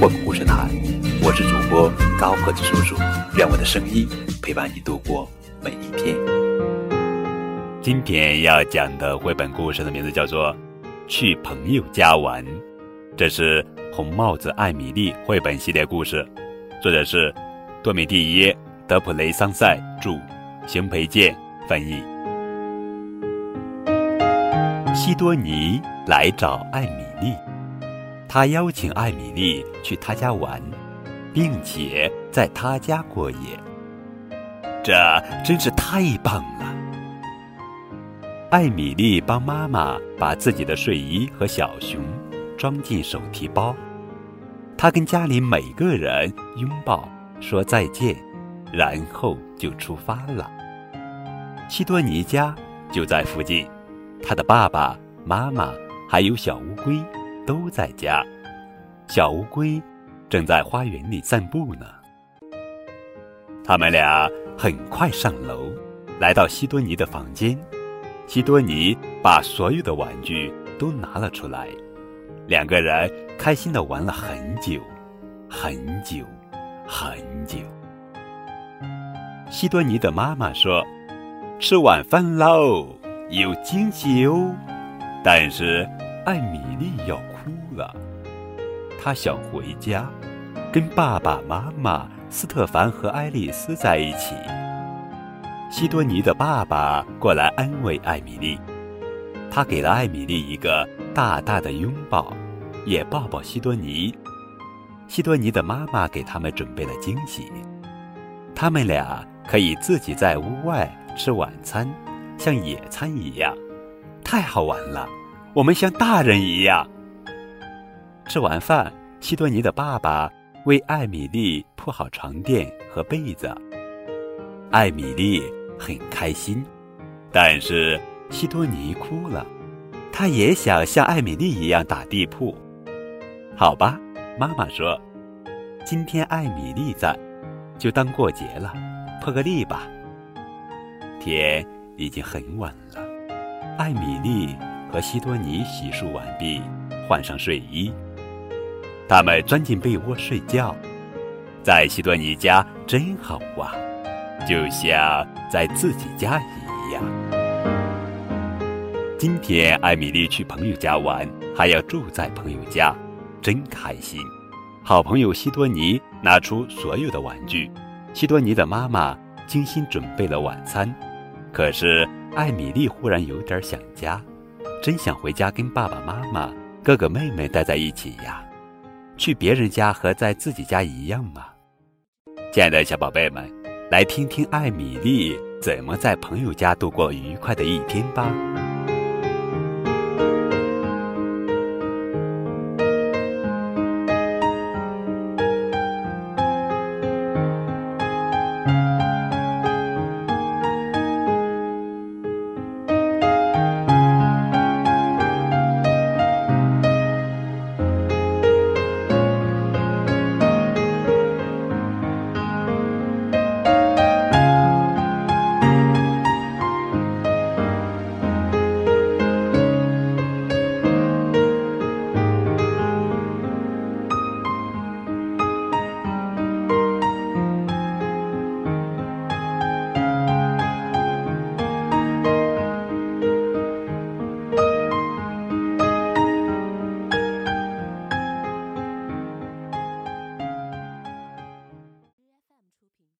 绘本故事台，我是主播高个子叔叔，愿我的声音陪伴你度过每一天。今天要讲的绘本故事的名字叫做《去朋友家玩》，这是红帽子艾米丽绘本系列故事，作者是多米蒂耶·德普雷桑塞著，邢培建翻译。西多尼来找艾米丽，他邀请艾米丽去他家玩，并且在他家过夜。这真是太棒了！艾米丽帮妈妈把自己的睡衣和小熊装进手提包，她跟家里每个人拥抱说再见，然后就出发了。西多尼家就在附近。他的爸爸妈妈还有小乌龟都在家，小乌龟正在花园里散步呢。他们俩很快上楼，来到西多尼的房间。西多尼把所有的玩具都拿了出来，两个人开心的玩了很久，很久，很久。西多尼的妈妈说：“吃晚饭喽。”有惊喜哦，但是艾米丽要哭了，她想回家，跟爸爸妈妈斯特凡和爱丽丝在一起。西多尼的爸爸过来安慰艾米丽，他给了艾米丽一个大大的拥抱，也抱抱西多尼。西多尼的妈妈给他们准备了惊喜，他们俩可以自己在屋外吃晚餐。像野餐一样，太好玩了！我们像大人一样。吃完饭，西多尼的爸爸为艾米丽铺好床垫和被子。艾米丽很开心，但是西多尼哭了，他也想像艾米丽一样打地铺。好吧，妈妈说，今天艾米丽在，就当过节了，破个例吧。天。已经很晚了，艾米丽和西多尼洗漱完毕，换上睡衣，他们钻进被窝睡觉。在西多尼家真好啊，就像在自己家一样。今天艾米丽去朋友家玩，还要住在朋友家，真开心。好朋友西多尼拿出所有的玩具，西多尼的妈妈精心准备了晚餐。可是艾米丽忽然有点想家，真想回家跟爸爸妈妈、哥哥妹妹待在一起呀。去别人家和在自己家一样吗？亲爱的小宝贝们，来听听艾米丽怎么在朋友家度过愉快的一天吧。